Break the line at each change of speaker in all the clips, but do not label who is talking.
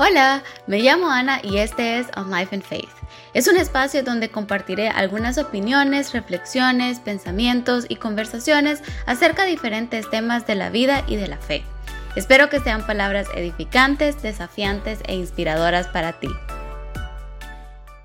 Hola, me llamo Ana y este es On Life and Faith. Es un espacio donde compartiré algunas opiniones, reflexiones, pensamientos y conversaciones acerca de diferentes temas de la vida y de la fe. Espero que sean palabras edificantes, desafiantes e inspiradoras para ti.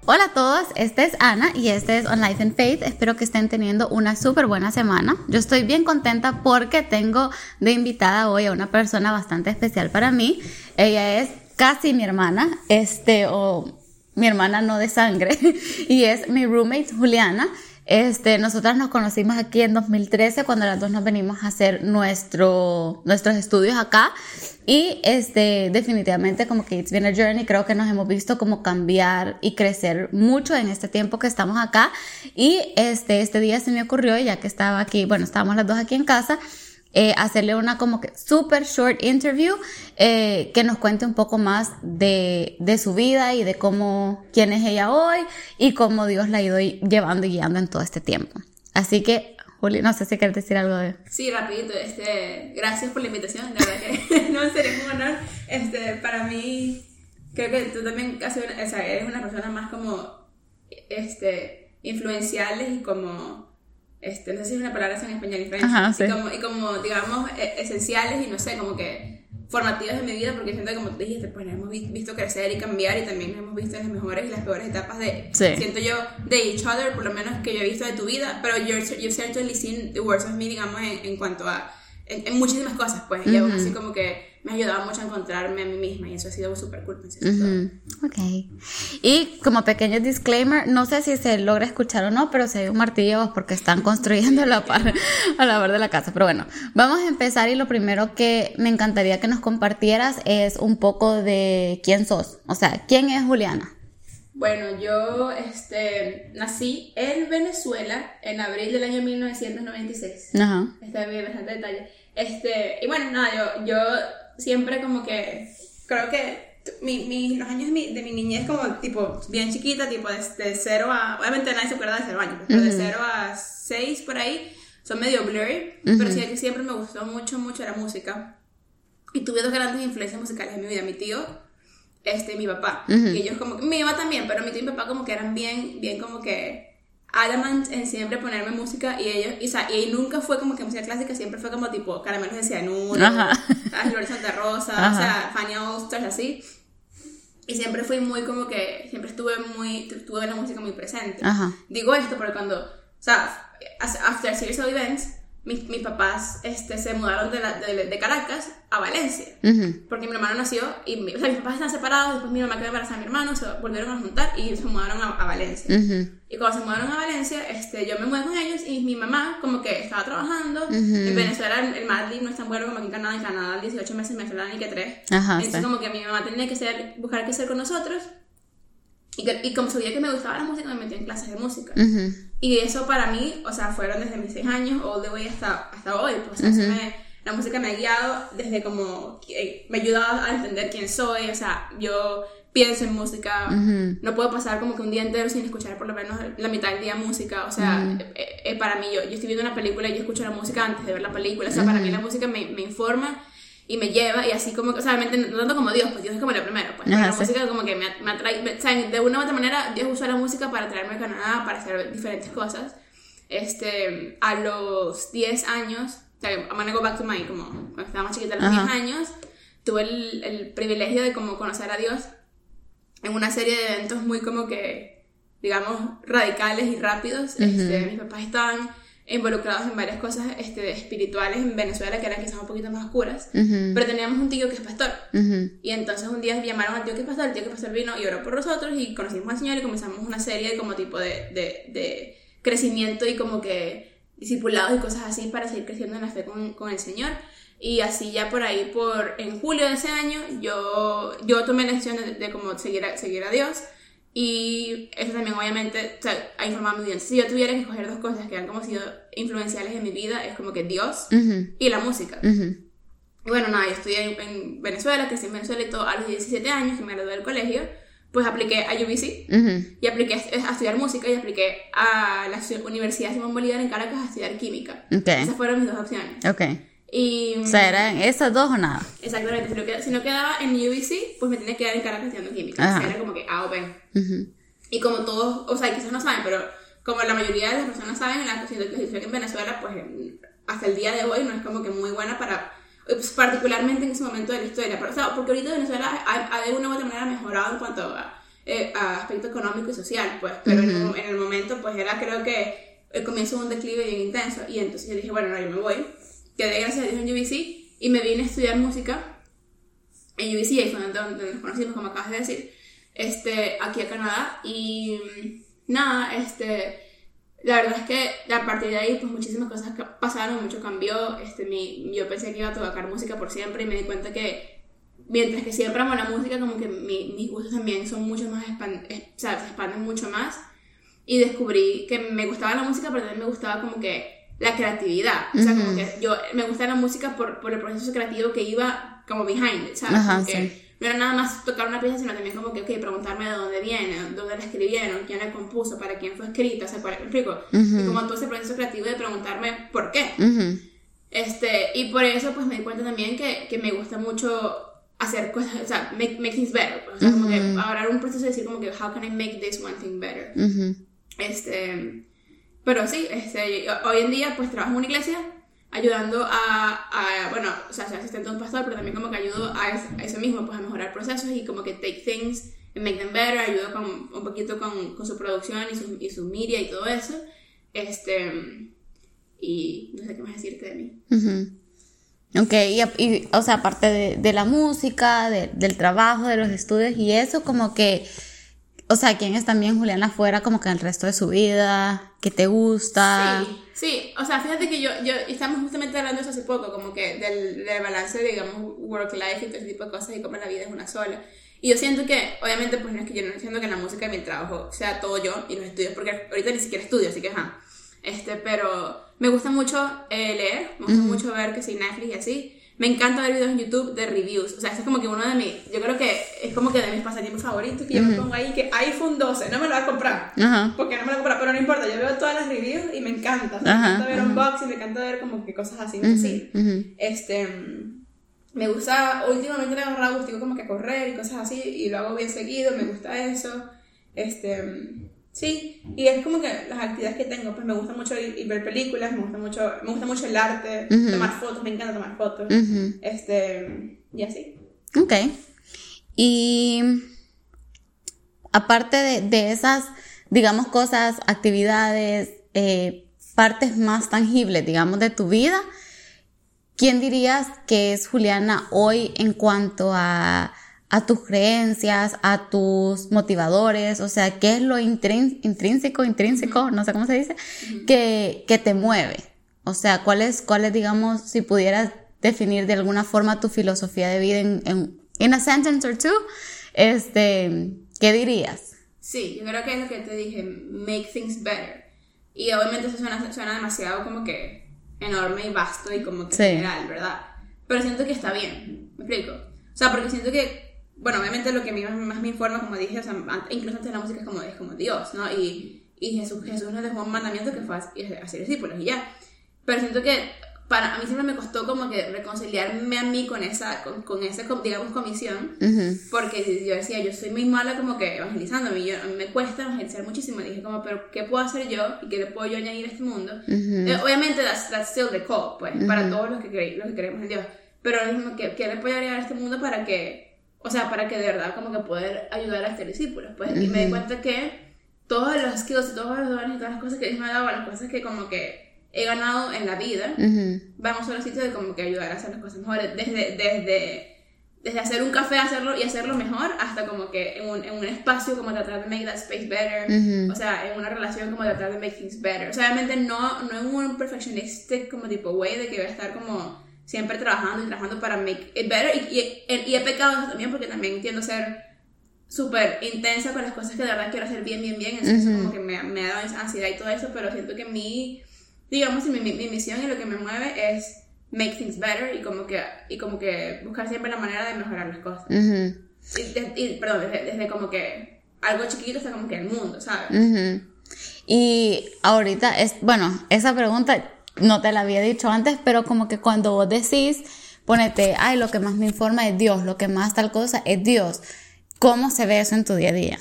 Hola a todos, esta es Ana y este es On Life and Faith. Espero que estén teniendo una súper buena semana. Yo estoy bien contenta porque tengo de invitada hoy a una persona bastante especial para mí. Ella es casi mi hermana, este, o mi hermana no de sangre, y es mi roommate Juliana. Este, nosotras nos conocimos aquí en 2013 cuando las dos nos venimos a hacer nuestro, nuestros estudios acá. Y este, definitivamente como que it's been a journey, creo que nos hemos visto como cambiar y crecer mucho en este tiempo que estamos acá. Y este, este día se me ocurrió ya que estaba aquí, bueno, estábamos las dos aquí en casa, eh, hacerle una como que super short interview eh, que nos cuente un poco más de, de, su vida y de cómo, quién es ella hoy y cómo Dios la ha ido llevando y guiando en todo este tiempo. Así que, Juli, no sé si quieres decir algo de...
Sí, rapidito, este, gracias por la invitación, la verdad que no sería un honor, este, para mí, creo que tú también eres una persona más como, este, influenciales y como este, no sé si es una palabra en español y, y, como, y como, digamos, e, esenciales y no sé, como que formativas de mi vida, porque siento que, como te dijiste, pues nos hemos visto crecer y cambiar y también nos hemos visto en las mejores y las peores etapas de, siento yo, de each other, por lo menos que yo he visto de tu vida, pero you're, you've certainly seen the worst of me, digamos, en, en cuanto a, en, muchísimas cosas, pues, y aún así como que me ha ayudado mucho a encontrarme a mí misma y eso ha sido súper cool. Pues,
Ok. Y como pequeño disclaimer, no sé si se logra escuchar o no, pero se ve un martillo porque están construyendo la par a la par de la casa. Pero bueno, vamos a empezar y lo primero que me encantaría que nos compartieras es un poco de quién sos. O sea, ¿quién es Juliana?
Bueno, yo este, nací en Venezuela en abril del año 1996. Ajá. Está bien, bastante detalle. Este, y bueno, nada, yo, yo siempre como que creo que mi, mi, los años de mi, de mi niñez como tipo bien chiquita, tipo de, de 0 a... Obviamente nadie se acuerda de 0 años, pero de 0 a 6 por ahí son medio blurry, pero sí que siempre me gustó mucho, mucho la música. Y tuve dos grandes influencias musicales en mi vida, mi tío este, mi papá. Y ellos como, mi mamá también, pero mi tío y mi papá como que eran bien, bien como que adamant en siempre ponerme música y ellos, y, o sea, y nunca fue como que música clásica, siempre fue como tipo caramelos de cianuro, Flores Santa Rosa, o sea, Fanny Osters, así. Y siempre fui muy como que, siempre estuve muy, tuve la música muy presente. Digo esto porque cuando, o sea, after series of events, mis, mis, papás este, se mudaron de, la, de, de, Caracas a Valencia. Porque mi hermano nació y o sea, mis papás están separados. Después mi mamá quedó embarazada a mi hermano, se volvieron a juntar y se mudaron a, a Valencia. Y cuando se mudaron a Valencia, este, yo me mudé con ellos y mi mamá, como que estaba trabajando. En Venezuela el Madrid no es tan bueno como aquí en Canadá. En Canadá, 18 meses, me ni que 3. Entonces, como que mi mamá tenía que ser, buscar qué hacer con nosotros. Y, y, como sabía que me gustaba la música, me metí en clases de música. Y eso para mí, o sea, fueron desde mis 6 años, all the way hasta, hasta hoy. Pues, o sea, me, la música me ha guiado desde como, me ha ayudado a entender quién soy, o sea, yo pienso en música, no puedo pasar como que un día entero sin escuchar por lo menos la mitad del día música, o sea, eh, eh, para mí, yo, yo estoy viendo una película y yo escucho la música antes de ver la película, o sea, para mí la música me, me informa y me lleva y así como, o sea, realmente no tanto como Dios, pues Dios es como el primero, pues la música como que me, me atrae, o sea, de una u otra manera Dios usó la música para traerme a Canadá, para hacer diferentes cosas. Este, a los 10 años, o sea, I'm gonna go back to my, como cuando estaba más chiquita, a los 10 años, tuve el, el, privilegio de como conocer a Dios en una serie de eventos muy como que, digamos, radicales y rápidos. este, mis papás estaban involucrados en varias cosas este, espirituales en Venezuela que eran quizás un poquito más oscuras, pero teníamos un tío que es pastor. Y entonces un día llamaron al tío que es pastor, el tío que es pastor vino y oró por nosotros y conocimos al Señor y comenzamos una serie de como tipo de, de, de crecimiento y como que discipulados y cosas así para seguir creciendo en la fe con, con el Señor. Y así ya por ahí, por en julio de ese año, yo, yo tomé la decisión de, de como seguir a, seguir a Dios. Y eso también obviamente o sea, ha informado mi vida. Si yo tuviera que escoger dos cosas que han como sido influenciales en mi vida, es como que Dios y la música. Y bueno, nada, yo estudié en, Venezuela, crecí en Venezuela y todo, a los 17 años que me gradué del colegio, pues apliqué a UBC y apliqué a, estudiar música y apliqué a la Universidad Simón Bolívar en Caracas a estudiar química. Esas fueron mis dos opciones.
Okay.
Y,
o sea, ¿eran esas dos o nada?
Exactamente, si no, quedaba, si no quedaba en UBC, pues me tenía que quedar en Caracas estudiando química. O sea, era como que A o B. Y como todos, o sea, quizás no saben, pero como la mayoría de las personas saben, la situación en Venezuela, pues hasta el día de hoy no es como que muy buena para, pues, particularmente en ese momento de la historia. Pero, o sea, porque ahorita Venezuela ha, de una u otra manera mejorado en cuanto a, eh, aspecto económico y social, pues, pero en, el, momento, pues era creo que el comienzo de un declive bien intenso. Y entonces yo dije, bueno, no, yo me voy quedé gracias a Dios en UBC y me vine a estudiar música en UBC, ahí fue donde, nos conocimos, como acabas de decir, este, aquí a Canadá. Y nada, este, la verdad es que a partir de ahí, pues muchísimas cosas pasaron, mucho cambió. Este, mi, yo pensé que iba a tocar música por siempre y me di cuenta que mientras que siempre amo la música, como que mis gustos también son mucho más, expand, o sea, se expanden mucho más. Y descubrí que me gustaba la música, pero también me gustaba como que la creatividad. O sea, como que yo me gusta la música por, por el proceso creativo que iba como behind it, ¿sabes? Ajá, No era nada más tocar una pieza, sino también como que, ok, preguntarme de dónde viene, dónde la escribieron, quién la compuso, para quién fue escrita, o sea, ¿me explico? Y como todo ese proceso creativo de preguntarme por qué. este, y por eso, pues me di cuenta también que, que me gusta mucho hacer cosas, o sea, make, make things better. Pues, o sea, como que ahora un proceso de decir como que, how can I make this one thing better? Este pero sí, este, hoy en día pues trabajo en una iglesia ayudando a, a bueno, o sea, soy asistente de un pastor, pero también como que ayudo a, eso mismo, pues a mejorar procesos y como que take things and make them better, ayudo con, un poquito con, con su producción y su, y su media y todo eso. Este, y no sé qué más decirte de mí.
Ok, y, o sea, aparte de, de la música, de, del trabajo, de los estudios y eso, como que o sea, ¿quién es también Juliana fuera como que el resto de su vida? ¿Qué te gusta?
Sí, sí. O sea, fíjate que yo, yo estamos justamente hablando de eso hace poco, como que del, del balance, digamos, work-life y todo ese tipo de cosas y cómo la vida es una sola. Y yo siento que, obviamente, pues no es que yo no siento que la música de mi trabajo sea todo yo y los estudios, porque ahorita ni siquiera estudio, así que ajá. Este, pero me gusta mucho eh, leer, me gusta mucho ver que si Netflix y así me encanta ver videos en YouTube de reviews. O sea, eso es como que uno de mis, yo creo que es como que de mis pasatiempos favoritos que yo me pongo ahí que iPhone 12, no me lo voy a comprar. Porque no me lo voy a comprar, pero no importa, yo veo todas las reviews y me encanta. me encanta ver unboxing, me encanta ver como que cosas así, así. Este, me gusta, últimamente le he agarrado gusto como que correr y cosas así y lo hago bien seguido, me gusta eso. Este, Sí, y es como que las actividades que tengo, pues me gusta mucho ir, ver películas, me gusta mucho, me gusta mucho el arte, tomar fotos, me encanta tomar fotos, este, y así.
Ok. Y aparte de, de esas, digamos, cosas, actividades, eh, partes más tangibles, digamos, de tu vida, ¿quién dirías que es Juliana hoy en cuanto a a tus creencias, a tus motivadores, o sea, qué es lo intrínseco, intrínseco, no sé cómo se dice, que, que, te mueve. O sea, cuál es, cuál es, digamos, si pudieras definir de alguna forma tu filosofía de vida en, en in a sentence or two, este, ¿qué dirías?
Sí, yo creo que es lo que te dije, make things better. Y obviamente eso suena, suena demasiado como que enorme y vasto y como que general, ¿verdad? Pero siento que está bien, ¿me explico? O sea, porque siento que bueno, obviamente lo que a mí más, me informa, como dije, o sea, incluso antes de la música es como, es como Dios, ¿no? Y, y Jesús, Jesús nos dejó un mandamiento que fue hacer discípulos y ya. Pero siento que para a mí siempre me costó como que reconciliarme a mí con esa, con, con esa digamos, comisión, porque yo decía, yo soy muy mala como que evangelizando, a mí, yo, a mí me cuesta evangelizar muchísimo, y dije como, pero ¿qué puedo hacer yo y qué le puedo yo añadir a este mundo? Eh, obviamente, that's, that's, still the call, pues, para todos los que, los que creemos en Dios, pero ¿qué, ¿qué le puedo añadir a este mundo para que o sea, para que de verdad como que poder ayudar a este discípulo. Pues, Y me di cuenta que todos los skills, todos los dones y todas las cosas que Dios me ha dado, las cosas que como que he ganado en la vida, vamos a los sitios de como que ayudar a hacer las cosas mejores. Desde, desde, desde hacer un café hacerlo y hacerlo mejor, hasta como que en un, en un espacio como tratar de make that space better, o sea, en una relación como tratar de make things better. O sea, obviamente no, no en un perfectionistic como tipo way de que voy a estar como siempre trabajando y trabajando para make it better. Y, y, he pecado eso también porque también entiendo ser súper intensa con las cosas que de verdad quiero hacer bien, bien, bien. Eso como que me, me, ha dado ansiedad y todo eso, pero siento que mi, digamos, mi, mi, misión y lo que me mueve es make things better y como que, y como que buscar siempre la manera de mejorar las cosas. y, perdón, desde, como que algo chiquito hasta como que el mundo, ¿sabes?
Y ahorita, es, bueno, esa pregunta no te la había dicho antes, pero como que cuando vos decís, ponete, ay, lo que más me informa es Dios, lo que más tal cosa es Dios. ¿Cómo se ve eso en tu día a día?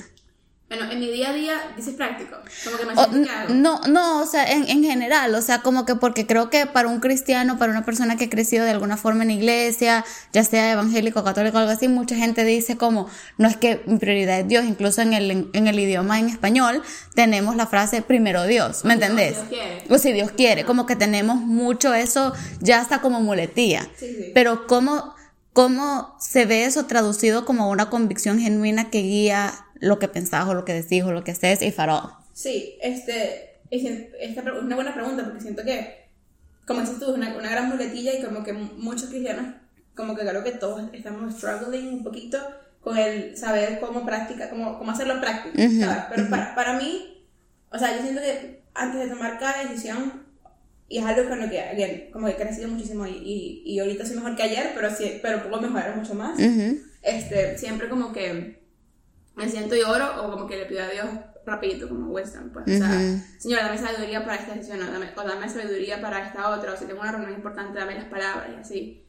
Bueno, en mi día a día, dices práctico, como que me siento
que No, no, o sea, en, en, general, o sea, como que porque creo que para un cristiano, para una persona que ha crecido de alguna forma en iglesia, ya sea evangélico, católico, algo así, mucha gente dice como, no es que mi prioridad es Dios, incluso en el, en el idioma en español tenemos la frase primero Dios, ¿me entendés?
Si Dios quiere.
O si Dios quiere, como que tenemos mucho eso ya hasta como muletía.
Sí, sí.
Pero ¿cómo, ¿cómo se ve eso traducido como una convicción genuina que guía lo que pensás o lo que decís o lo que haces y farol.
Sí, este, esta es una buena pregunta porque siento que, como dices tú, es una, una gran muletilla y como que muchos cristianos, como que creo que todos estamos struggling un poquito con el saber cómo práctica, cómo, cómo hacerlo práctico, ¿sabes? Pero para, para mí, o sea, yo siento que antes de tomar cada decisión, y es algo con lo que, again, como que he crecido muchísimo y, y, y, ahorita soy mejor que ayer, pero, sí, pero puedo mejorar mucho más. este, siempre como que me siento y oro o como que le pido a Dios rapidito como wisdom, pues, o sea, Señor, dame sabiduría para esta decisión, o dame, o dame sabiduría para esta otra, o si tengo una reunión importante, dame las palabras y así.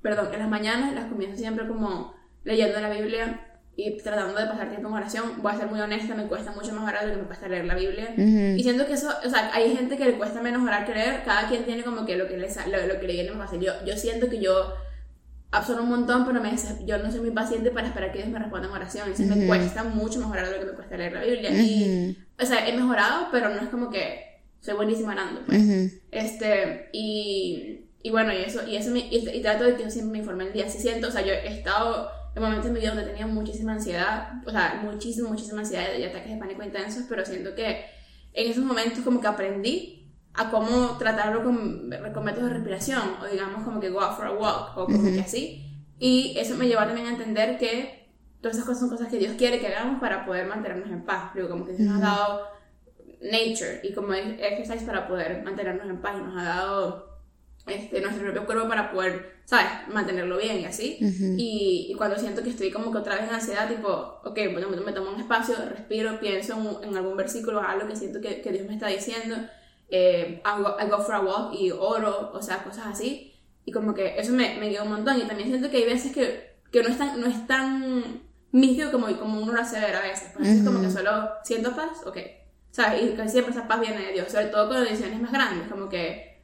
Perdón, en las mañanas las comienzo siempre como leyendo la Biblia y tratando de pasar tiempo en oración. Voy a ser muy honesta, me cuesta mucho más orar de lo que me cuesta leer la Biblia. Y siento que eso, o sea, hay gente que le cuesta menos orar que leer, cada quien tiene como que lo que le, lo, lo que le viene más fácil. Yo, yo siento que yo absorbo un montón, pero me, yo no soy muy paciente para esperar que Dios me responda en oración. Entonces me cuesta mucho mejorar de lo que me cuesta leer la Biblia. Y, o sea, he mejorado, pero no es como que soy buenísima orando. Pues. este, y, y bueno, y eso, y eso me, y, trato de que yo siempre me informe el día. Si siento, o sea, yo he estado en momentos en mi vida donde tenía muchísima ansiedad, o sea, muchísima, muchísima ansiedad y ataques de pánico intensos, pero siento que en esos momentos como que aprendí a cómo tratarlo con, con, métodos de respiración, o digamos como que go out for a walk, o como que así. Y eso me llevó también a entender que todas esas cosas son cosas que Dios quiere que hagamos para poder mantenernos en paz. Digo, como que Dios nos ha dado nature y como exercise para poder mantenernos en paz y nos ha dado este, nuestro propio cuerpo para poder, ¿sabes?, mantenerlo bien y así. y, y, cuando siento que estoy como que otra vez en ansiedad, tipo, ok, bueno, me tomo un espacio, respiro, pienso en, en algún versículo, algo que siento que, que Dios me está diciendo eh, I, go, for a walk y oro, o sea, cosas así. Y como que eso me, me un montón. Y también siento que hay veces que, que no, es tan, no es tan místico como, como uno lo hace ver a veces. Pues es como que solo siento paz, ok. ¿Sabes? Y que siempre esa paz viene de Dios, sobre todo con decisiones más grandes, como que,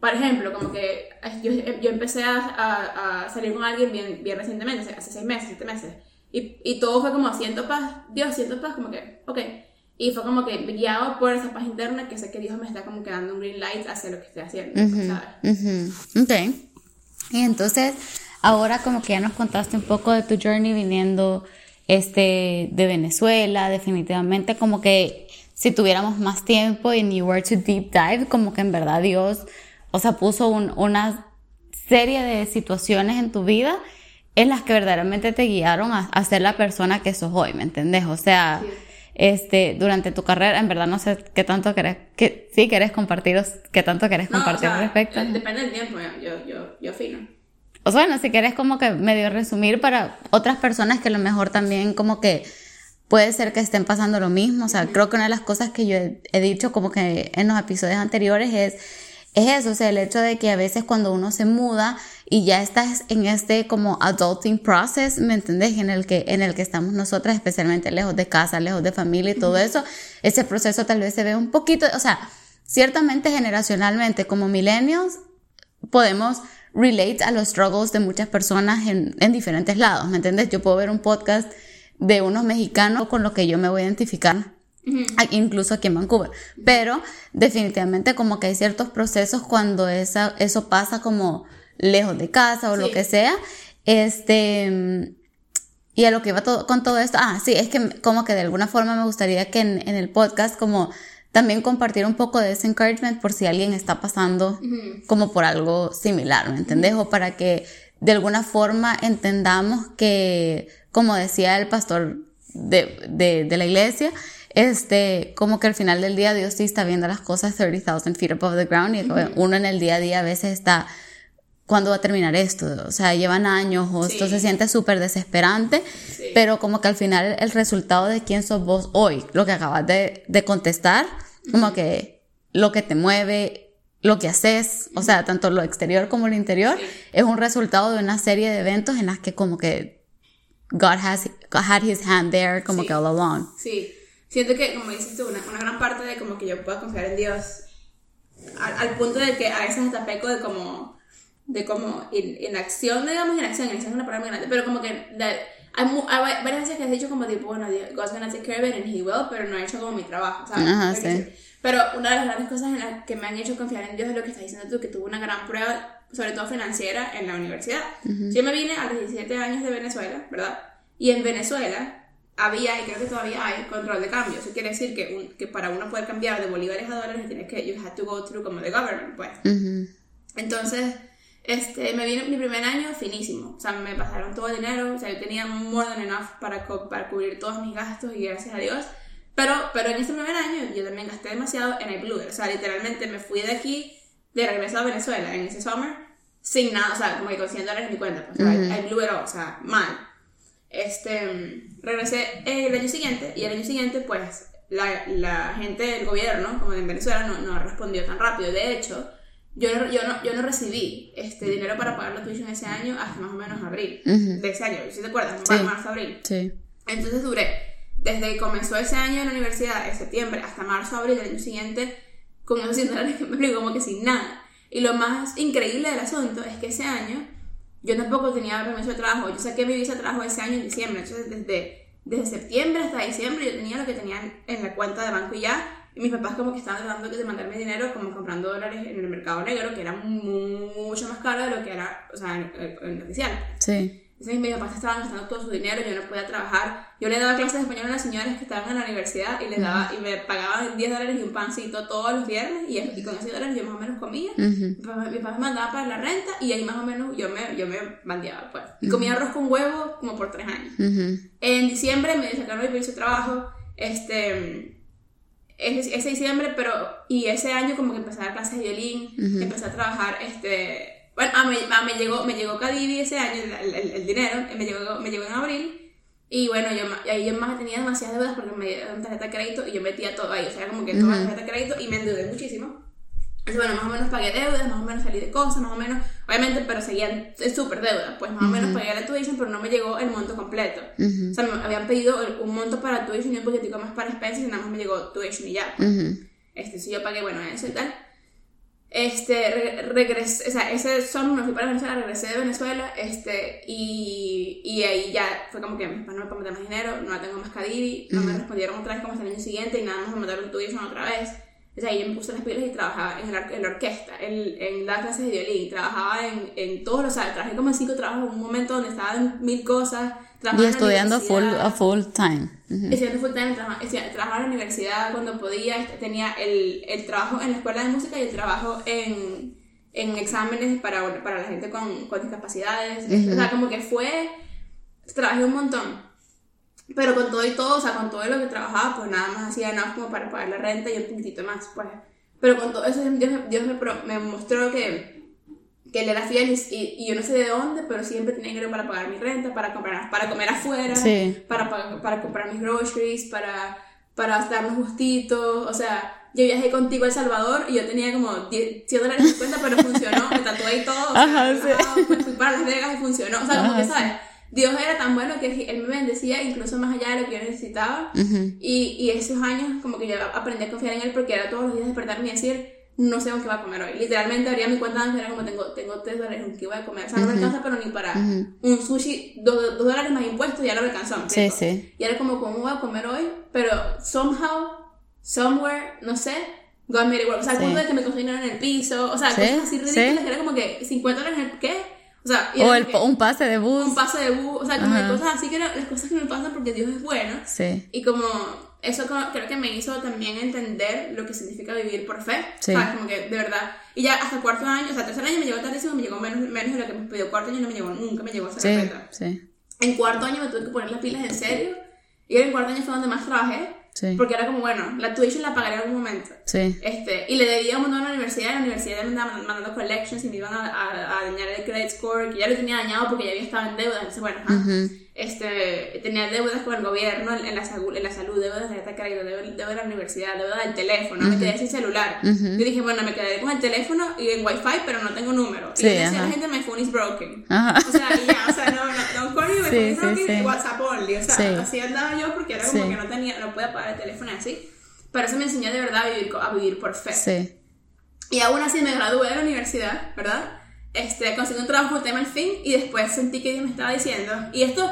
por ejemplo, como que yo, yo empecé a, a, salir con alguien bien, bien recientemente, hace seis meses, siete meses, y, y todo fue como siento paz, Dios, siento paz, como que, ok. Y fue como que guiado por esa paz interna que sé que Dios me está como que dando un green light hacia lo que estoy haciendo,
Ok. Y entonces, ahora como que ya nos contaste un poco de tu journey viniendo este, de Venezuela, definitivamente como que si tuviéramos más tiempo y you were to deep dive, como que en verdad Dios, o sea, puso una serie de situaciones en tu vida en las que verdaderamente te guiaron a, ser la persona que sos hoy, ¿me entendés? O sea este, durante tu carrera, en verdad no sé qué tanto querés, que sí querés compartiros, qué tanto querés compartir al respecto.
Eh, depende del tiempo, yo, yo, yo afino.
O sea, bueno, si querés como que medio resumir para otras personas que a lo mejor también como que puede ser que estén pasando lo mismo. O sea, creo que una de las cosas que yo he dicho como que en los episodios anteriores es es eso, o sea, el hecho de que a veces cuando uno se muda y ya estás en este como adulting process, ¿me entendés? En el que, en el que estamos nosotras, especialmente lejos de casa, lejos de familia y todo eso, ese proceso tal vez se ve un poquito, o sea, ciertamente generacionalmente como millennials podemos relate a los struggles de muchas personas en, en diferentes lados, ¿me entendés? Yo puedo ver un podcast de unos mexicanos con lo que yo me voy a identificar incluso aquí en Vancouver. Pero definitivamente como que hay ciertos procesos cuando esa, eso pasa como lejos de casa o lo que sea. Este, y a lo que iba todo, con todo esto, ah, sí, es que como que de alguna forma me gustaría que en, en el podcast como también compartir un poco de ese encouragement por si alguien está pasando como por algo similar, ¿me entendés? O para que de alguna forma entendamos que, como decía el pastor de, de, de la iglesia, este, como que al final del día Dios sí está viendo las cosas 30,000 feet above the ground y uno en el día a día a veces está, ¿cuándo va a terminar esto? O sea, llevan años o esto se siente súper desesperante, pero como que al final el resultado de quién sos vos hoy, lo que acabas de, de contestar, como que lo que te mueve lo que haces, o sea, tanto lo exterior como lo interior, es un resultado de una serie de eventos en las que como que God has had his hand there como que all along.
Sí, siento que, como dices tú, una, una, gran parte de como que yo pueda confiar en Dios, al, punto de que a veces hasta peco de como, de como in, acción, digamos, inacción, acción es una palabra muy grande, pero como que hay, hay, varias veces que has dicho como tipo, bueno, God's gonna take care of it and he will, pero no he hecho como mi trabajo, ¿sabes? Ajá, sí. Pero una de las grandes cosas en las que me han hecho confiar en Dios es lo que estás diciendo tú, que tuve una gran prueba, sobre todo financiera, en la universidad. Yo me vine a los 17 años de Venezuela, ¿verdad? Y en Venezuela había, y creo que todavía hay, control de cambio. Eso quiere decir que, que para uno poder cambiar de bolívares a dólares, tienes que, you had to go through como the government, pues. Entonces, este, me vine mi primer año finísimo. O sea, me pasaron todo el dinero, o sea, yo tenía more than enough para, para cubrir todos mis gastos y gracias a Dios pero, pero en ese primer año yo también gasté demasiado en el O sea, literalmente me fui de aquí, de regreso a Venezuela en ese summer, sin nada, o sea, como que con 100 dólares en mi cuenta. Pues, o sea, el Blue era, o sea, mal. Este, regresé el año siguiente y el año siguiente, pues, la, la gente del gobierno, como en Venezuela, no, no respondió tan rápido. De hecho, yo no, yo no, yo no recibí este dinero para pagar la tuition ese año hasta más o menos abril de ese año, si te acuerdas, sí. marzo, abril. Sí. Entonces duré desde que comenzó ese año en la universidad, en septiembre, hasta marzo, abril del año siguiente, con esos 100 dólares que me como que sin nada. Y lo más increíble del asunto es que ese año yo tampoco tenía permiso de trabajo. Yo saqué mi visa de trabajo ese año en diciembre. Entonces, desde, desde septiembre hasta diciembre, yo tenía lo que tenían en la cuenta de banco y ya. Y mis papás, como que estaban tratando de mandarme dinero, como comprando dólares en el mercado negro, que era mucho más caro de lo que era, o sea, oficial. Sí. Entonces mis papás estaban gastando todo su dinero, yo no podía trabajar. Yo le daba clases de español a unas señoras que estaban en la universidad y, les daba, y me pagaban 10 dólares y un pancito todos los viernes y, y con esos dólares yo más o menos comía. Mi papá, me mandaba para la renta y ahí más o menos yo me, yo me bandeaba. Pues. Y comía arroz con huevo como por 3 años. En diciembre me sacaron mi permiso de trabajo. Este, ese, diciembre, pero y ese año como que empecé a dar clases de violín, empecé a trabajar este bueno, a mí, me llegó, me llegó Cadivi ese año, el, el, dinero, me llegó, me llegó en abril. Y bueno, yo ahí yo más tenía demasiadas deudas porque me dieron tarjeta de crédito y yo metía todo ahí. O sea, como que toda la tarjeta de crédito y me endeudé muchísimo. Entonces, bueno, más o menos pagué deudas, más o menos salí de cosas, más o menos, obviamente, pero seguían súper deudas. Pues más o menos pagué la tuition, pero no me llegó el monto completo. O sea, me habían pedido un monto para tuition y un poquitico más para expenses y nada más me llegó tuition y ya. Este, sí, yo pagué, bueno, eso y tal. Este, regresé, o sea, ese son me fui para Venezuela, regresé de Venezuela, este, y, y ahí ya fue como que no me puedo meter más dinero, no tengo más Cadivi, no me respondieron otra vez como hasta el año siguiente y nada más me mandaron tuyo otra vez. O sea, ahí me puse las pilas y trabajaba en, la, en la orquesta, en, en las clases de violín, trabajaba en, en todos los, o sea, trabajé como en cinco trabajos en un momento donde estaba en mil cosas,
y estudiando full, a full time.
Estudiando full time, trabajaba en la universidad cuando podía, este, tenía el, el, trabajo en la escuela de música y el trabajo en, en exámenes para, para la gente con, con discapacidades. O sea, como que fue, trabajé un montón. Pero con todo y todo, o sea, con todo lo que trabajaba, pues nada más hacía nada como para pagar la renta y un poquitito más, pues. Pero con todo eso, Dios, Dios me, me mostró que que él era fiel y, yo no sé de dónde, pero siempre tenía dinero para pagar mi renta, para, comprar, para comer afuera, para, para, comprar mis groceries, para, para darnos gustitos, o sea, yo viajé contigo a El Salvador y yo tenía como 100 dólares en cuenta, pero funcionó, me tatué y todo, o sea, fui para Las Vegas y funcionó, o sea, como que, ¿sabes? Dios era tan bueno que Él me bendecía incluso más allá de lo que yo necesitaba. y, y esos años como que yo aprendí a confiar en Él porque era todos los días despertarme y decir, no sé con qué va a comer hoy. Literalmente abría mi cuenta de como tengo, tengo 3 dólares, ¿con qué voy a comer? O sea, no me alcanza, pero ni para un sushi, 2 dólares más impuestos, ya no me alcanzó. Sí, sí. Y era como, ¿cómo voy a comer hoy? Pero somehow, somewhere, no sé, God made it work. O sea, sí. de que me en el piso, o sea, cosas así ridículas, era como que 50 dólares en el, ¿qué? O sea,
o el, un pase de bus.
Un pase de bus, o sea, como cosas así que las cosas que me pasan porque Dios es bueno. Sí. Y como eso creo que me hizo también entender lo que significa vivir por fe. Sí. ¿sabes? Como que de verdad. Y ya hasta cuarto año, o sea, tercer año me llegó tardísimo, me llegó menos, menos de lo que me pidió. Cuarto año no me llegó, nunca me llegó esa sí, Sí. En cuarto año me tuve que poner las pilas en serio. Y en cuarto año fue donde más trabajé. Porque era como, bueno, la tuition la pagaré en algún momento. Sí. Este, y le debía un montón a la universidad, y la universidad me andaba mandando collections y me iban a, dañar el credit score, que ya lo tenía dañado porque ya había estado en deuda. Entonces, bueno, este, tenía deudas con el gobierno en la, en la salud, deudas de esta crédito, deudas de la universidad, deudas del teléfono, me quedé sin celular. Yo dije, bueno, me quedé con el teléfono y en wifi, pero no tengo número. y decía la gente, my phone is broken. O sea, y ya, o sea, no, no, no call my phone is broken y WhatsApp only. O sea, así andaba yo porque era como que no tenía, no podía pagar el teléfono así. Pero eso me enseñó de verdad a vivir, a vivir por fe. Y aún así me gradué de la universidad, ¿verdad? Este, conseguí un trabajo tema al fin y después sentí que Dios me estaba diciendo, y esto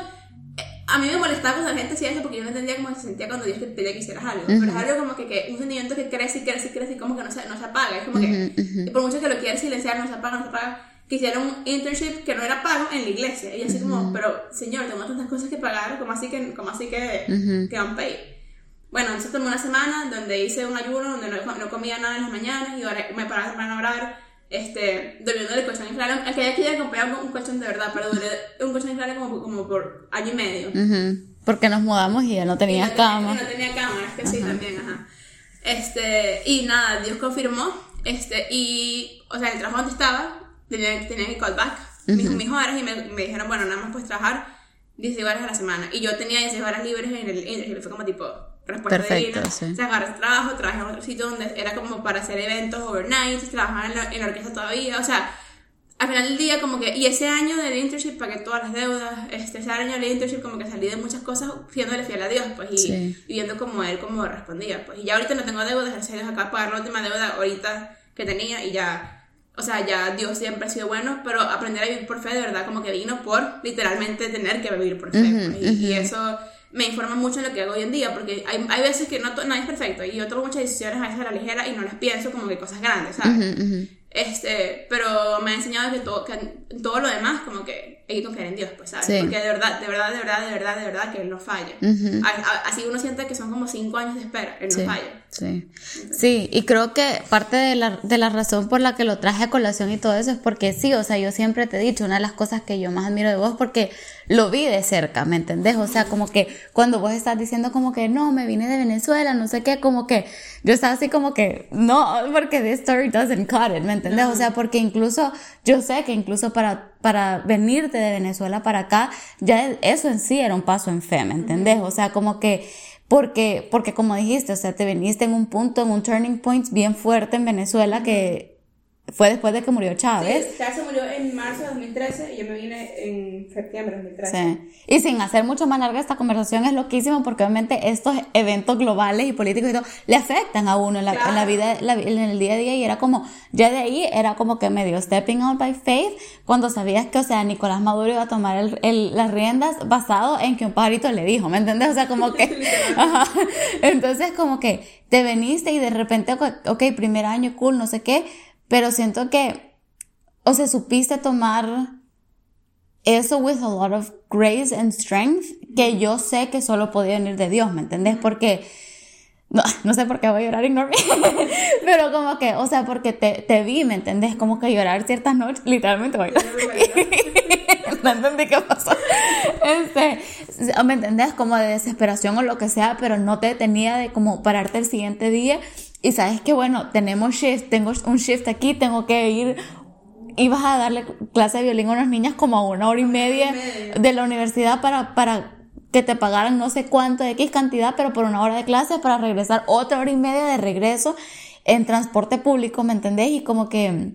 a mí me molestaba cuando la gente hacía eso porque yo no entendía cómo se sentía cuando Dios te pedía que hicieras algo. Pero es algo como que, que, un sentimiento que crece y crece y crece y como que no se, no se apaga. Es como que, por mucho que lo quieras silenciar, no se apaga, no se apaga. Quisiera un internship que no era pago en la iglesia. Y así como, pero señor, tengo tantas cosas que pagar, como así que, como así que, que unpaid. Bueno, entonces tomé una semana donde hice un ayuno, donde no, no comía nada en las mañanas y me paraba para orar este, durmiendo el colchón inflable. Aquella que ya compré un colchón de verdad, pero duré un colchón inflable como, como por año y medio.
Porque nos mudamos y ya no tenías cama.
no tenía cama, es que sí, también, ajá. Este, y nada, Dios confirmó, este, y, o sea, el trabajo donde estaba, tenía, tenía que call back, mis, mis, horas, y me, me, dijeron, bueno, nada más puedes trabajar 16 horas a la semana. Y yo tenía 16 horas libres en el y fue como tipo, respuesta Perfecto, de sí. O sea, agarré trabajo, trabajé en otro sitio donde era como para hacer eventos overnight, trabajaba en la, en la orquesta todavía, o sea, al final del día como que, y ese año del internship pagué todas las deudas, este, ese año del internship como que salí de muchas cosas siéndole fiel a Dios, pues, y, viendo como él como respondía, pues, y ya ahorita no tengo deudas, gracias a Dios acá pagar la última deuda ahorita que tenía y ya, o sea, ya Dios siempre ha sido bueno, pero aprender a vivir por fe de verdad como que vino por literalmente tener que vivir por fe, pues, y eso me informa mucho en lo que hago hoy en día, porque hay, hay veces que no nadie es perfecto y yo tomo muchas decisiones a veces a la ligera y no las pienso como que cosas grandes, ¿sabes? Este, pero me ha enseñado que todo, que todo lo demás, como que hay que confiar en Dios, pues, ¿sabes? Porque de verdad, de verdad, de verdad, de verdad, de verdad que Él no falla. así uno siente que son como cinco años de espera, Él no falla.
Sí. sí, y creo que parte de la, de la razón por la que lo traje a colación y todo eso es porque sí, o sea, yo siempre te he dicho, una de las cosas que yo más admiro de vos, porque lo vi de cerca, ¿me entendés? O sea, como que cuando vos estás diciendo como que no, me vine de Venezuela, no sé qué, como que yo estaba así como que no, porque this story doesn't cut it, ¿me entendés? O sea, porque incluso, yo sé que incluso para, para venirte de Venezuela para acá, ya eso en sí era un paso en fe, ¿me entendés? O sea, como que porque, porque como dijiste, o sea, te viniste en un punto, en un turning point bien fuerte en Venezuela que fue después de que murió Chávez.
Sí, Chávez se murió en marzo de 2013 y yo me vine en septiembre de 2013. Sí.
Y sin hacer mucho más larga esta conversación es loquísimo porque obviamente estos eventos globales y políticos y todo le afectan a uno en la, en la vida, en el día a día y era como, ya de ahí era como que medio stepping out by faith cuando sabías que, o sea, Nicolás Maduro iba a tomar el, el, las riendas basado en que un pajarito le dijo, ¿me entiendes? O sea, como que, ajá. entonces como que te veniste y de repente, ok, primer año, cool, no sé qué, pero siento que, o sea, supiste tomar eso with a lot of grace and strength, que yo sé que solo podía venir de Dios, ¿me entendés? Porque, no, no sé por qué voy a llorar y no pero como que, o sea, porque te, te vi, ¿me entendés? Como que llorar ciertas noches, literalmente voy a no entendí qué pasó. Este, ¿me entendés? Como de desesperación o lo que sea, pero no te tenía de como pararte el siguiente día y sabes que, bueno, tenemos shift, tengo un shift aquí, tengo que ir, ibas a darle clase de violín a unas niñas como a una hora y media de la universidad para, para que te pagaran no sé cuánto, X cantidad, pero por una hora de clase para regresar otra hora y media de regreso en transporte público, ¿me entendés? Y como que,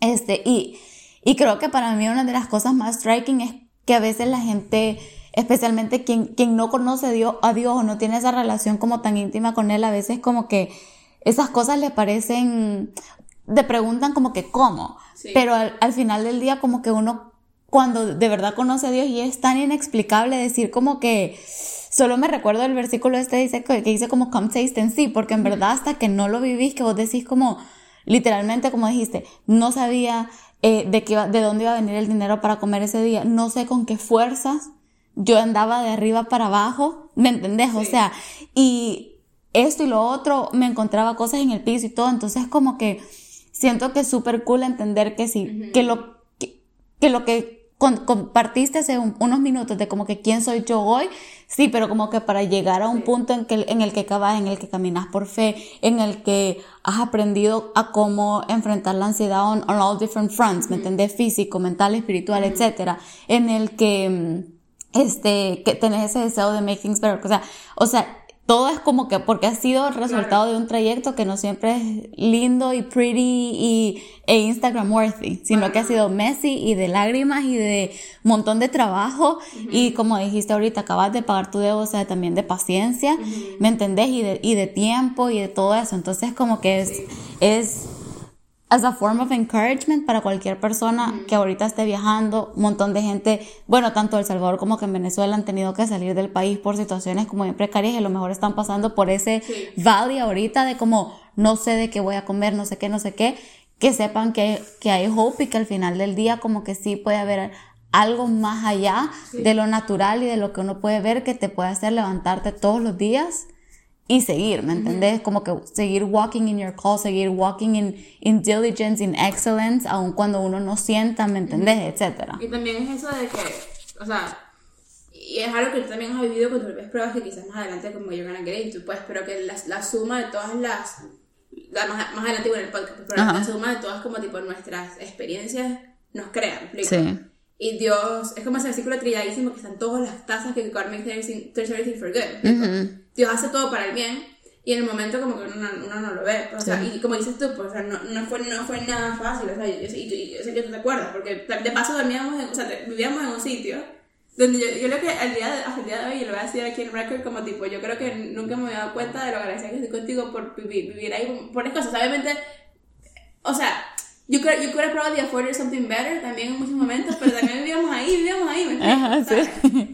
este, y, y creo que para mí una de las cosas más striking es que a veces la gente, especialmente quien, quien no conoce a Dios, a Dios o no tiene esa relación como tan íntima con Él, a veces como que esas cosas le parecen, te preguntan como que cómo, pero al, final del día como que uno cuando de verdad conoce a Dios y es tan inexplicable decir como que solo me recuerdo el versículo este dice que, dice como come taste and see porque en verdad hasta que no lo vivís que vos decís como literalmente como dijiste no sabía eh, de qué de dónde iba a venir el dinero para comer ese día no sé con qué fuerzas yo andaba de arriba para abajo me entendés o sea y esto y lo otro, me encontraba cosas en el piso y todo, entonces como que siento que es súper cool entender que sí, que lo que, lo que compartiste hace unos minutos de como que quién soy yo hoy, sí, pero como que para llegar a un punto en, que, en el que acabas, en el que caminas por fe, en el que has aprendido a cómo enfrentar la ansiedad on, all different fronts, ¿me entendés? Físico, mental, espiritual, etcétera, en el que, mm, este, que tenés ese deseo de make things better, o sea, o sea, todo es como que porque ha sido el resultado de un trayecto que no siempre es lindo y pretty y, e Instagram worthy, sino que ha sido messy y de lágrimas y de montón de trabajo. Y como dijiste ahorita, acabas de pagar tu deuda, o sea, también de paciencia, ¿me entendés? Y de, y de tiempo y de todo eso. Entonces como que es, es as a form of encouragement para cualquier persona que ahorita esté viajando. Un montón de gente, bueno, tanto El Salvador como que en Venezuela han tenido que salir del país por situaciones como bien precarias y a lo mejor están pasando por ese valley ahorita de como no sé de qué voy a comer, no sé qué, no sé qué. Que sepan que, que hay hope y que al final del día como que sí puede haber algo más allá de lo natural y de lo que uno puede ver que te puede hacer levantarte todos los días y seguir, ¿me entendés? Como que seguir walking in your call, seguir walking in, in diligence, in excellence, aun cuando uno no sienta, ¿me entendés? Etcétera.
Y también es eso de que, o sea, y es algo que tú también has vivido con tus pruebas que quizás más adelante como yo gana y tú pues, pero que la, la suma de todas las, más, más adelante con el podcast, pues, pero la suma de todas como tipo nuestras experiencias nos crean, Sí. Y Dios, es como ese versículo trilladísimo que están todas las tazas que God makes everything for good. Dios hace todo para el bien y en el momento como que uno, uno no lo ve. O sea, y como dices tú, pues, o sea, no, no, fue, no fue nada fácil. O sea, yo, sé que tú te acuerdas, porque de paso dormíamos, en, o sea, vivíamos en un sitio donde yo, yo creo que al día hasta el día de hoy, y lo voy a decir aquí en record, como tipo, yo creo que nunca me había dado cuenta de lo agradecida que estoy contigo por vivir, vivir ahí, por las cosas. Obviamente, o sea, yo creo, yo creo probably afforded something better también en muchos momentos, pero también vivíamos ahí, vivíamos ahí, ¿me Ajá, sí.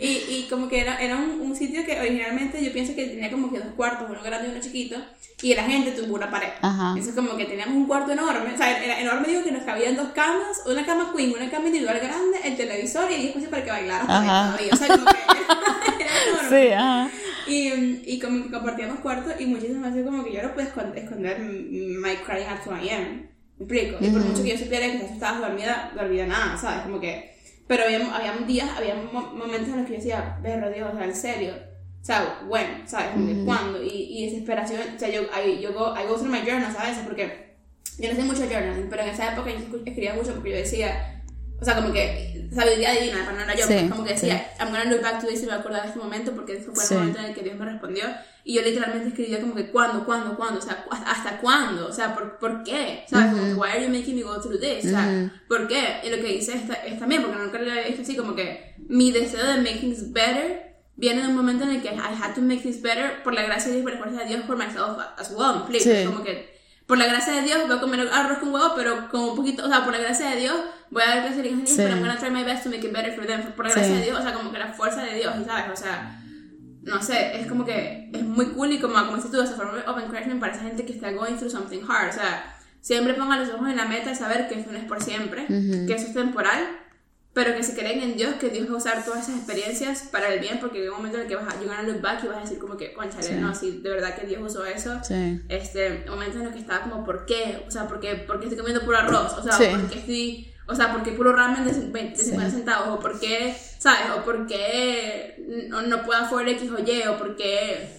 y, y como que era, era un, un, sitio que originalmente yo pienso que tenía como que dos cuartos, uno grande y uno chiquito, y la gente tuvo una pared. Ajá. Eso es como que teníamos un cuarto enorme, o sea, era enorme, digo que nos cabían dos camas, una cama queen, una cama individual grande, el televisor y 10 espacio para que bailaran todavía. O sea, como que era, enorme. Sí, ajá. Y, y como que compartíamos cuartos y muchísimas veces como que yo no puedo esconder, esconder my crying at 2 a.m. ¿Me explico? Y por mucho que yo supiera que tú estabas dormida, dormida nada, ¿sabes? Como que... Pero había, había días, había momentos en los que yo decía, perro Dios, o sea, en serio. O sea, bueno, ¿sabes? ¿Cuándo? Y, y desesperación, o sea, yo, I, yo go, I go through my journal, ¿sabes? Porque yo no sé mucho journal, pero en esa época yo escribía mucho porque yo decía, o sea, como que sabiduría divina, para no era yo, sí, como que decía, I'm gonna look back to this y me acordaba de este momento porque ese fue el momento en el que Dios me respondió. Y yo literalmente escribía como que, ¿cuándo, cuándo, cuándo? O sea, ¿hasta cuándo? O sea, ¿por, ¿por qué? ¿Sabes? Como que, why are you making me go through this? O sea, ¿por qué? Y lo que dice es, también, porque nunca le dije así, como que mi deseo de make things better viene de un momento en el que I had to make things better por la gracia de Dios, por la fuerza de Dios, por myself as well, please. Como que por la gracia de Dios voy a comer arroz con huevo, pero como un poquito, o sea, por la gracia de Dios voy a clases de inglés, pero I'm gonna try my best to make it better for them. Por la gracia de Dios, o sea, como que la fuerza de Dios, ¿sabes? O sea, no sé, es como que es muy cool y como, como dices tú, esa forma of encouragement para esa gente que está going through something hard. O sea, siempre pongan los ojos en la meta y saber que eso no es por siempre, que eso es temporal pero que si creen en Dios, que Dios va a usar todas esas experiencias para el bien, porque hay un momento en el que vas a llegar a look back y vas a decir como que, conchale, sí. no, si de verdad que Dios usó eso, sí. este, momento en el que estaba como, ¿por qué? O sea, ¿por qué, ¿por qué estoy comiendo puro arroz? O sea, sí. ¿por qué estoy, o sea, ¿por qué puro ramen de 50, centavos? O ¿por qué, sabes? O ¿por qué no, no puedo afford X o Y? O ¿por qué,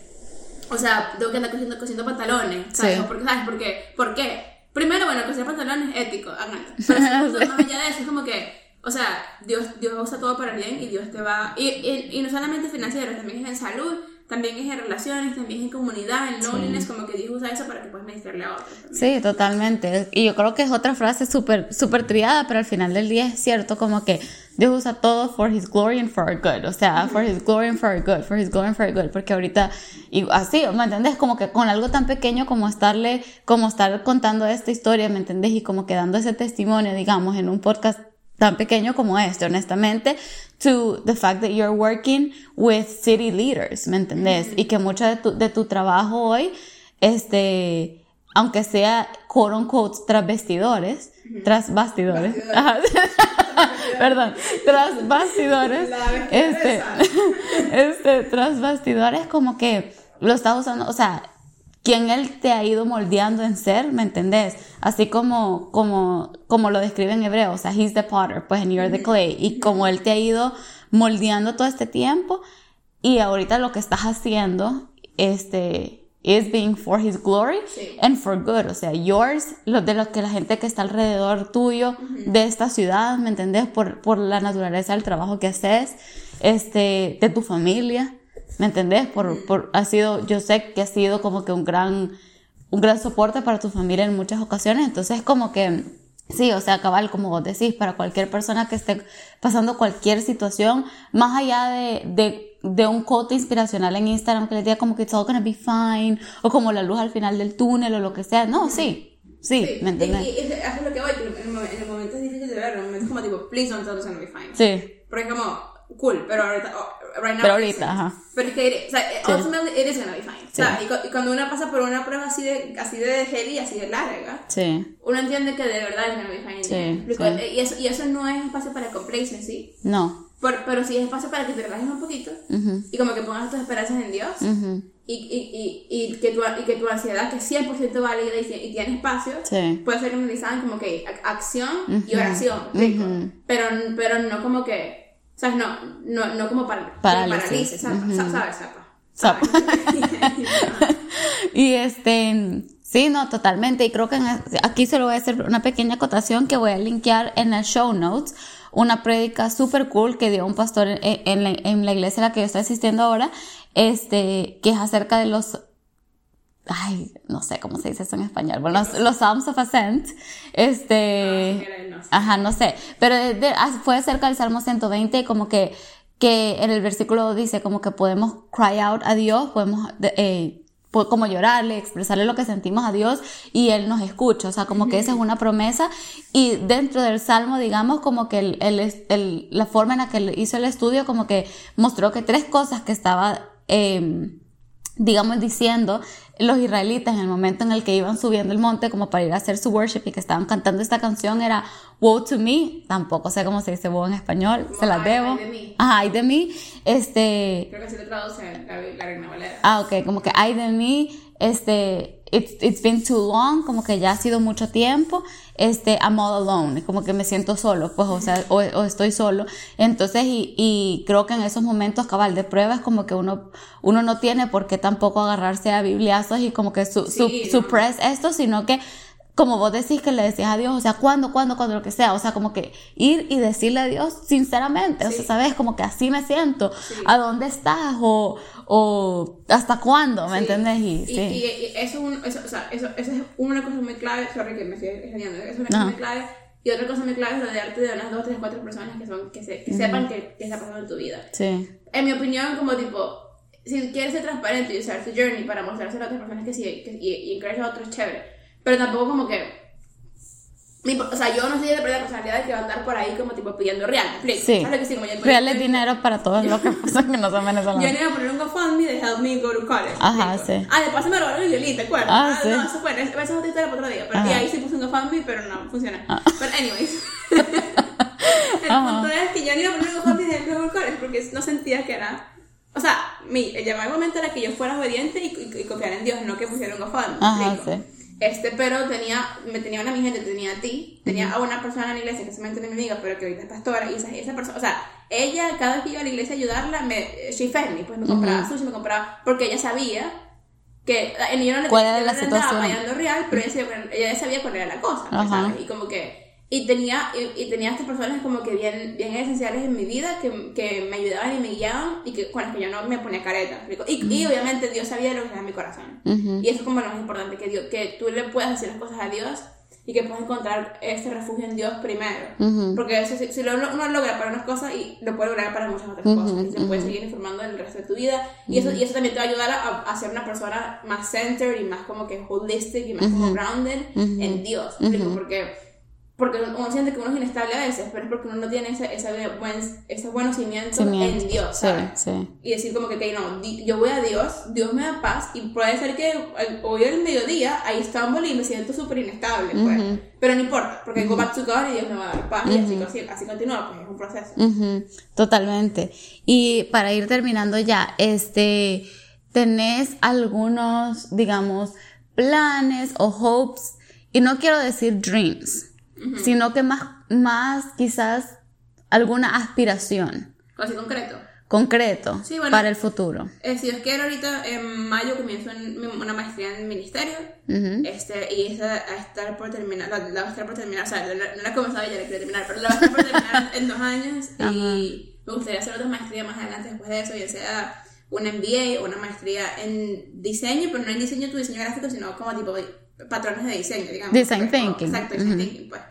o sea, tengo que andar cosiendo, cosiendo pantalones? ¿Sabes? O porque, ¿sabes? ¿Por qué? ¿Por qué? Primero, bueno, coser pantalones es ético, háganlo. Pero si más allá de eso, es como que o sea, Dios, Dios usa todo para bien y Dios te va... Y, y, no solamente financiero, también es en salud, también es en relaciones, también es en comunidad, en loneliness, como que Dios usa eso para que puedas ministrarle a otros.
Sí, totalmente. Y yo creo que es otra frase súper super triada, pero al final del día es cierto como que Dios usa todo for His glory and for our good. O sea, for His glory and for our good, for His glory and for our good. Porque ahorita, y así, ¿me entiendes? Como que con algo tan pequeño como estarle, como estar contando esta historia, ¿me entiendes? Y como que dando ese testimonio, digamos, en un podcast tan pequeño como este, honestamente, to the fact that you're working with city leaders, ¿me entendés? Y que mucho de tu, de tu trabajo hoy, este, aunque sea quote unquote tras vestidores, tras bastidores, perdón, tras bastidores, este, este, tras bastidores como que lo está usando, o sea, quien Él te ha ido moldeando en ser, ¿me entendés? Así como, como, como lo describe en hebreo, o sea, He's the potter, pues, and you're the clay, y como Él te ha ido moldeando todo este tiempo, y ahorita lo que estás haciendo, este, is being for his glory and for good, o sea, yours, lo de lo que la gente que está alrededor tuyo de esta ciudad, ¿me entendés? Por, por la naturaleza del trabajo que haces, este, de tu familia, ¿me entendés? Por, por, ha sido, yo sé que ha sido como que un gran, un gran soporte para tu familia en muchas ocasiones, entonces como que, sí, o sea, cabal, como vos decís, para cualquier persona que esté pasando cualquier situación, más allá de, de, de un quote inspiracional en Instagram que le diga como que it's all gonna be fine, o como la luz al final del túnel, o lo que sea, no, sí, sí, ¿me entiendes?
Y, y, es lo que voy, en el momento es difícil de ver, en el momento es como tipo, please don't tell us gonna be fine.
Sí.
Porque como, cool, pero ahorita, oh, right now.
Pero ahorita, ajá.
Pero es que, o sea, sí. ultimately it is gonna be fine. Sí. O sea, y, y, cuando uno pasa por una prueba así de, así de heavy, así de larga,
sí.
uno entiende que de verdad es gonna be fine.
Sí.
Y, eso, y eso no es espacio para complacency.
No.
Pero, pero sí es espacio para que te relajes un poquito
uh -huh.
y como que pongas tus esperanzas en Dios
uh -huh.
y, y, y, y, que tu, y que tu ansiedad, que es 100% válida y, tiene espacio,
sí.
puede ser canalizada como que acción uh -huh. y oración, rico. pero, pero no como que o sea, no, no, no como para,
parálisis,
¿sabes? Uh -huh. ¿Sabes?
¿Sabes? y este, sí, no, totalmente. Y creo que en, aquí se lo voy a hacer una pequeña acotación que voy a linkear en el show notes. Una prédica super cool que dio un pastor en, en, la, en la iglesia a la que yo estoy asistiendo ahora, este, que es acerca de los ay, no sé cómo se dice eso en español, bueno, los, los Psalms of Ascent, este,
no sé.
ajá, no sé, pero de, de, fue cerca del Salmo 120, como que, que en el versículo dice como que podemos cry out a Dios, podemos, eh, como llorarle, expresarle lo que sentimos a Dios y Él nos escucha, o sea, como que esa es una promesa. Y dentro del Salmo, digamos, como que el, el, el, la forma en la que hizo el estudio, como que mostró que tres cosas que estaba, eh, digamos, diciendo los israelitas en el momento en el que iban subiendo el monte como para ir a hacer su worship y que estaban cantando esta canción era Woe to me, tampoco sé cómo se dice woe en español,
como
se las debo.
Ay de mí.
Ajá, ay de mí, este...
Creo que así lo traduce la, la Reina Valera.
Ah, ok, como que ay de mí, este, it's, it's been too long, como que ya ha sido mucho tiempo, este, I'm all alone, como que me siento solo, pues, o sea, o, o estoy solo. Entonces, y, y, creo que en esos momentos cabal de prueba es como que uno, uno no tiene por qué tampoco agarrarse a bibliazos y como que su,
Sí,
su,
no.
suppress esto, sino que como vos decís que le decías a Dios, o sea, cuándo, cuándo, cuándo, lo que sea, o sea, como que ir y decirle a Dios sinceramente, o
Sí.
sea, sabes, como que así me siento,
Sí.
a dónde estás o, o hasta cuándo, ¿me
Sí.
entiendes? Y,
Y,
sí.
y- y eso, es un- eso, o sea, eso, eso es una cosa muy clave, sorry que me estoy extrañando, eso es una cosa muy clave. Y otra cosa muy clave es rodearte de unas dos, tres, cuatro personas que, son, que, se, que sepan que, que está pasando en tu vida.
sí,
En mi opinión, como tipo, si quieres ser transparente y usar tu journey para mostrárselo a otras personas que sí, que, y, y encourage a otros, chévere. Pero tampoco como que... o sea, yo no soy de la personalidad que va a andar por ahí como tipo pidiendo real.
Sí.
¿Sabes lo que sí? Como yo-
Reales dinero para todos los que pasan que no son
Yo
venezolanos.
le iba a poner un GoFundMe de Help Me Go to College.
Ajá, sí.
Ah, de paso me robaron el violín, ¿te acuerdas?
Ah, sí.
No, eso fue, esa es otra historia para otro día. Pero, y
Ajá.
ahí sí puse un GoFundMe, pero no funcionó.
Ah.
Pero, anyways. el
Ajá.
punto es que yo no iba a poner un GoFundMe de Help Me Go to College porque no sentía que era. O sea, mi, el llamado momento era que yo fuera obediente y, y, y confiara en Dios, no que pusiera un GoFundMe. ¿me
Ajá, sí.
Este, pero tenía, me tenía una mi gente, tenía a ti, tenía a una persona en la iglesia que solamente era mi amiga, pero que ahorita es pastora, y esa, esa persona, o sea, ella cada vez que iba a la iglesia a ayudarla, me, she fed me, pues me compraba
Ujú.
sushi, me compraba, porque ella sabía que, eh, yo no le
¿Cuál era la situación?
real, pero ella sabía, ella sabía cuál era la cosa, pues,
Ajá.
¿sabes? Y como que, y tenía, y, y tenía estas personas como que bien, bien esenciales en mi vida, que, que me ayudaban y me guiaban, y que, con las que yo no me ponía careta, ¿me explico? y, y obviamente Dios sabía lo que estaba en mi corazón.
Ujú.
Y eso es como lo más importante, que, Dios, que tú le puedas decir las cosas a Dios y que puedas encontrar ese refugio en Dios primero.
Ujú.
Porque eso, si, si lo, uno logra para unas cosas, y lo puede lograr para muchas otras
Ujú,
cosas. Y se puede
ujú.
seguir informando en el resto de tu vida. Y, eso, y eso también te va a ayudar a, a ser una persona más centered y más como que holistic y más como grounded en Dios. Porque, porque uno siente que uno es inestable a veces, pero es porque uno no tiene ese, ese, buen, ese buenos cimientos
Cimientos.
en Dios, ¿sabes?
sí.
y decir como que, ok, no, di- yo voy a Dios, Dios me da paz y puede ser que hoy al mediodía ahí stumble y me siento súper inestable, pues. Pero no importa, porque go back to God y Dios me va a dar paz y así, así, continúa, pues es un proceso.
Totalmente. Y para ir terminando ya, este, tenés algunos, digamos, planes o hopes, y no quiero decir dreams, sino que más, más quizás alguna aspiración.
Así concreto.
Concreto para el futuro.
Eh, si Dios quiere, ahorita en mayo comienzo una maestría en ministerio. este, y esa a estar por terminar, la, va a estar por terminar, o sea, no, la he comenzado ya, la quiero terminar, pero la va a estar por terminar en dos años. Y me gustaría hacer otra maestría más adelante después de eso, ya sea una MBA o una maestría en diseño, pero no en diseño tu diseño gráfico, sino como tipo patrones de diseño, digamos.
Design pues, thinking.
exacto, design thinking, pues.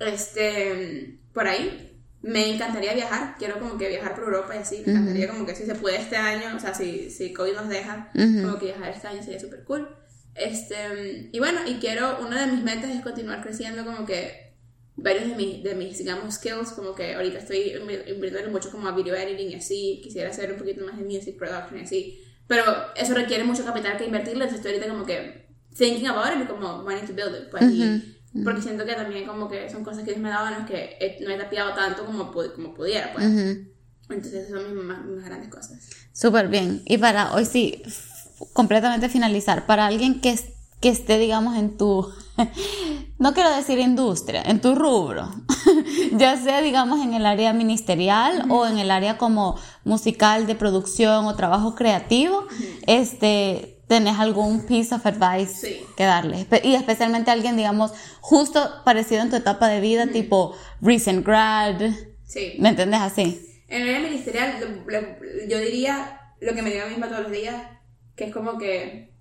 Este, por ahí. Me encantaría viajar, quiero como que viajar por Europa y así, me encantaría como que si se puede este año, o sea, si, si COVID nos deja, como que viajar este año sería súper cool. Este, y bueno, y quiero, una de mis metas es continuar creciendo como que varios de mis, de mis, digamos, skills, como que ahorita estoy invirtiendo mucho como a video editing y así, quisiera hacer un poquito más de music production y así, pero eso requiere mucho capital que invertirle, entonces estoy ahorita como que thinking about it y como wanting to build it, pues, porque siento que también como que son cosas que Dios me daba, no es que no he tapiado tanto como, como pudiera, pues. Entonces, esas son mis más, grandes cosas.
Súper bien. Y para hoy sí, completamente finalizar, para alguien que, que esté, digamos, en tu, no quiero decir industria, en tu rubro, ya sea, digamos, en el área ministerial o en el área como musical de producción o trabajo creativo, este tenés algún piece of advice que darle. Y especialmente a alguien, digamos, justo parecido en tu etapa de vida, tipo recent grad. Sí. ¿Me entiendes así?
En el área ministerial, yo diría lo que me digo a mí misma todos los días, que es como que.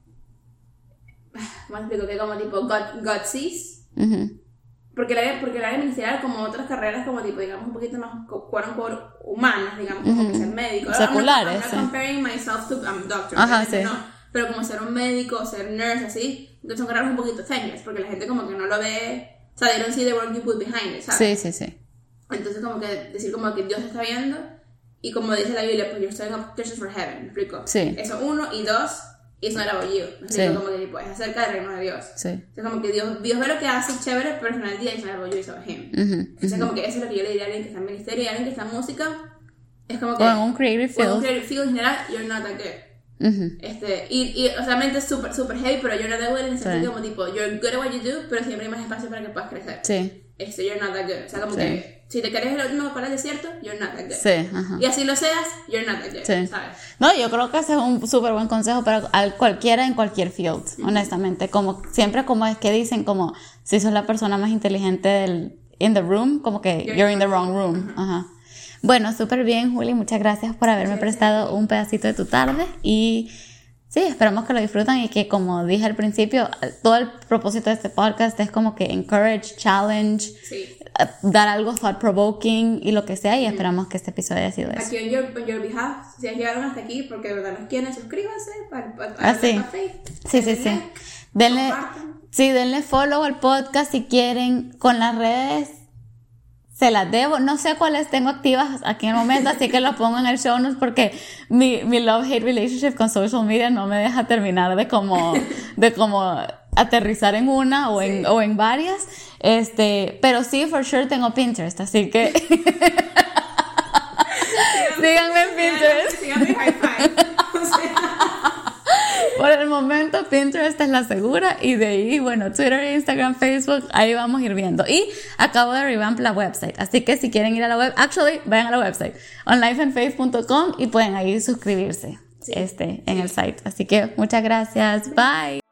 ¿Cómo explico? Que como tipo God, God sees. Porque el, área, porque el área ministerial, como otras carreras, como tipo, digamos, un poquito más, por humanas, digamos, como que ser médico.
Seculares.
I'm comparing myself to a doctor. Ajá, sí. No, pero como ser un médico, ser nurse, así, entonces son carreras un poquito thankless, porque la gente como que no lo ve, o sea, they don't see the work you put behind it, ¿sabes?
Sí, sí, sí.
Entonces como que decir como que Dios está viendo, y como dice la Biblia, pues you're setting up pictures for heaven, ¿me explico?
Sí.
Eso uno, y dos, it's not about you, ¿me explico? Como que tipo, es acerca del reino de Dios.
Sí.
Entonces como que Dios, Dios ve lo que hace chévere, pero al final del día it's not about you, it's about him. Entonces como que eso es lo que yo le diría a alguien que está en ministerio y a alguien que está en música, es como que...
O en un creative field.
O en un creative field en general, you're not that good este, y, y obviamente es súper, súper heavy, pero you're not that good en el sentido como tipo, you're good at what you do, pero siempre hay más espacio para que puedas crecer.
Sí.
Este, you're not that good. O sea, como que si te querés el último para el desierto, you're not that good.
Sí, ajá.
Y así lo seas, you're not that good. Sí. ¿sabes?
No, yo creo que ese es un súper buen consejo para cualquiera en cualquier field, honestamente. Como siempre, como es que dicen, como si sos la persona más inteligente del in the room, como que you're, in the wrong room. Ajá. Bueno, súper bien, Juli. Muchas gracias por haberme prestado un pedacito de tu tarde y sí, esperamos que lo disfruten y que como dije al principio, todo el propósito de este podcast es como que encourage, challenge, dar algo thought provoking y lo que sea y esperamos que este episodio haya sido eso.
Aquí en your, your behalf, si llegaron hasta aquí porque de verdad nos quieren, suscríbanse para, para, ah,
sí. sí, sí, sí. Denle, sí, denle follow al podcast si quieren con las redes se las debo. No sé cuáles tengo activas aquí en el momento, así que lo pongo en el show notes porque mi, mi love-hate relationship con social media no me deja terminar de como, de como aterrizar en una o en, o en varias. Este, pero sí, for sure tengo Pinterest, así que. síganme en Pinterest. Síganme por el momento Pinterest es la segura y de ahí, bueno, Twitter, Instagram, Facebook, ahí vamos a ir viendo. Y acabo de revamp la website, así que si quieren ir a la web, actually, vayan a la website, onlifeandfaith.com y pueden ahí suscribirse este, en el site. Así que muchas gracias, bye.